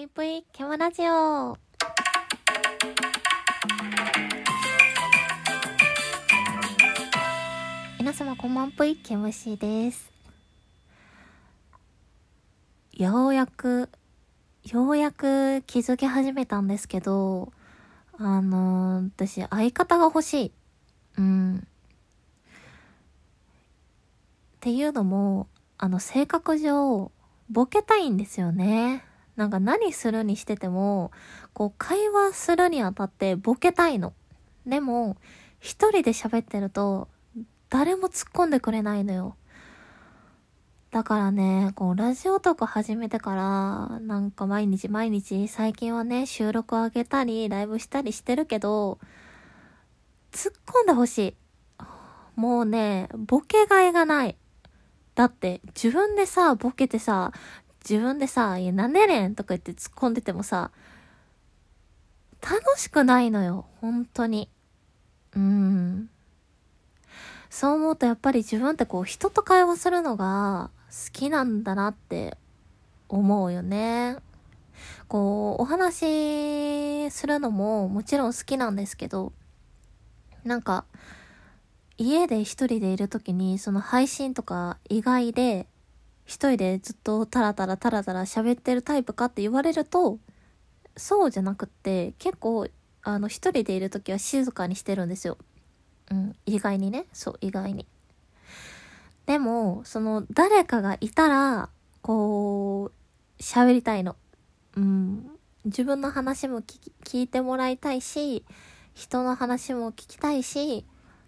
いぷいケムラジオ。皆様こんばんぷいケムシです。ようやくようやく気づき始めたんですけどあのー、私相方が欲しい。うん。っていうのもあの性格上ボケたいんですよね。なんか何するにしてても、こう会話するにあたってボケたいの。でも、一人で喋ってると、誰も突っ込んでくれないのよ。だからね、こう、ラジオとか始めてから、なんか毎日毎日、最近はね、収録上げたり、ライブしたりしてるけど、突っ込んでほしい。もうね、ボケがいがない。だって、自分でさ、ボケてさ、自分でさ、いや、なんでねんとか言って突っ込んでてもさ、楽しくないのよ、本当に。うん。そう思うとやっぱり自分ってこう人と会話するのが好きなんだなって思うよね。こう、お話するのももちろん好きなんですけど、なんか、家で一人でいる時にその配信とか意外で一人でずっとタラタラタラタラ喋ってるタイプかって言われると、そうじゃなくって、結構、あの、一人でいる時は静かにしてるんですよ。うん、意外にね。そう、意外に。でも、その、誰かがいたら、こう、喋りたいの。うん。自分の話も聞いてもらいたいし、人の話も聞きたいし、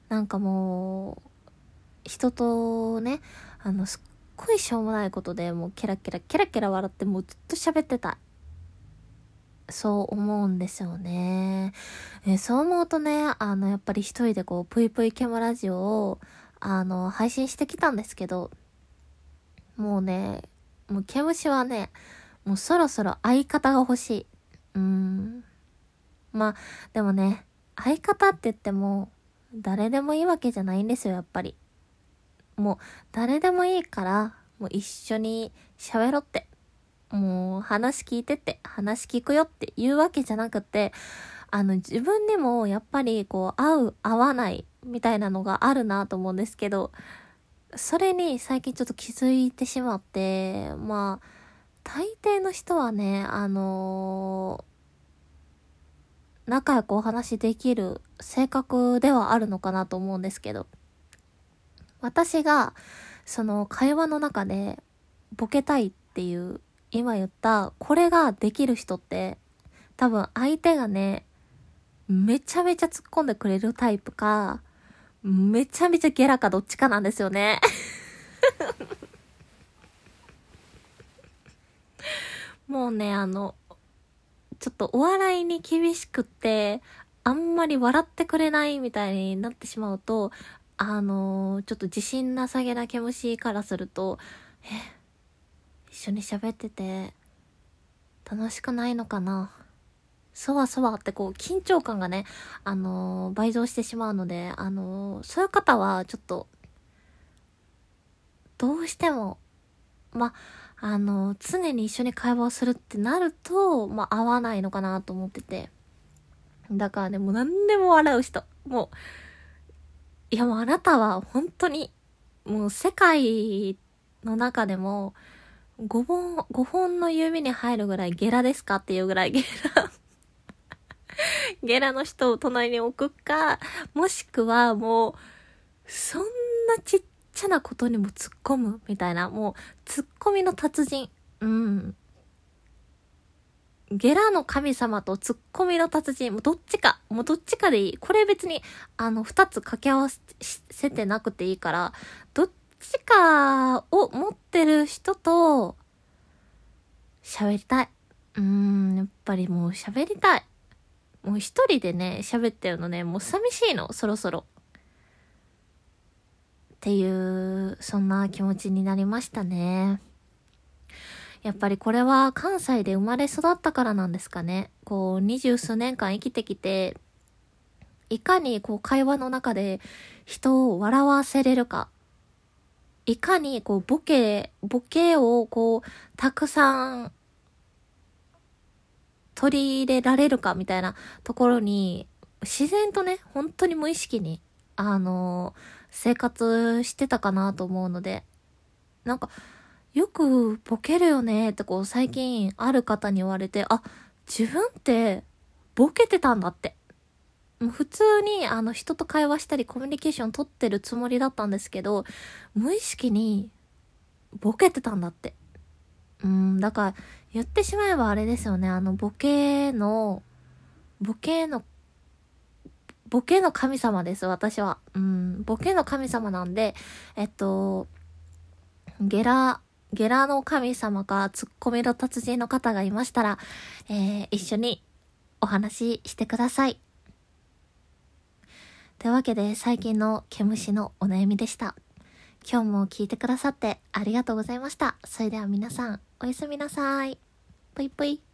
なんかもう、人とね、あの、ごいしょうもないことでもうケラケラケラケラ笑ってもうずっと喋ってたそう思うんですよね。えそう思うとね、あの、やっぱり一人でこう、ぷいぷいケマラジオを、あの、配信してきたんですけど、もうね、もう毛虫はね、もうそろそろ相方が欲しい。うーん。まあ、でもね、相方って言っても、誰でもいいわけじゃないんですよ、やっぱり。もう誰でもいいから、もう一緒に喋ろって。もう話聞いてって、話聞くよっていうわけじゃなくて、あの自分にもやっぱりこう合う合わないみたいなのがあるなと思うんですけど、それに最近ちょっと気づいてしまって、まあ、大抵の人はね、あのー、仲良くお話できる性格ではあるのかなと思うんですけど、私が、その会話の中で、ボケたいっていう、今言った、これができる人って、多分相手がね、めちゃめちゃ突っ込んでくれるタイプか、めちゃめちゃゲラかどっちかなんですよね。もうね、あの、ちょっとお笑いに厳しくって、あんまり笑ってくれないみたいになってしまうと、あのー、ちょっと自信なさげな毛虫からすると、え、一緒に喋ってて、楽しくないのかな？そわそわってこう、緊張感がね、あのー、倍増してしまうので、あのー、そういう方は、ちょっと、どうしても、ま、あの常に一緒に会話をするってなると、ま合わないのかなと思ってて。だからね、もう何でも笑う人。もう、いやもうあなたは本当に、もう世界の中でも、5本、5本の指に入るぐらいゲラですかっていうぐらいゲラ ゲラの人を隣に置くか、もしくはもう、そんなちっちゃなことにも突っ込むみたいな、もう、突っ込みの達人。うん。ゲラの神様とツッコミの達人、もうどっちか、もうどっちかでいい。これ別に、あの、二つ掛け合わせてなくていいから、どっちかを持ってる人と、喋りたい。うーん、やっぱりもう喋りたい。もう一人でね、喋ってるのね、もう寂しいの、そろそろ。っていう、そんな気持ちになりましたね。やっぱりこれは関西で生まれ育ったからなんですかね。こう、二十数年間生きてきて、いかにこう会話の中で人を笑わせれるか。いかにこうボケ、ボケをこうたくさん取り入れられるかみたいなところに、自然とね、本当に無意識に、あの、生活してたかなと思うので、なんか、よくボケるよねってこう最近ある方に言われて、あ、自分ってボケてたんだって。普通にあの人と会話したりコミュニケーション取ってるつもりだったんですけど、無意識にボケてたんだって。うん、だから言ってしまえばあれですよね、あのボケの、ボケの、ボケの神様です、私は。うん、ボケの神様なんで、えっと、ゲラ、ゲラの神様かツッコミの達人の方がいましたら、えー、一緒にお話ししてください。というわけで最近の毛虫のお悩みでした。今日も聞いてくださってありがとうございました。それでは皆さん、おやすみなさい。ぽいぽい。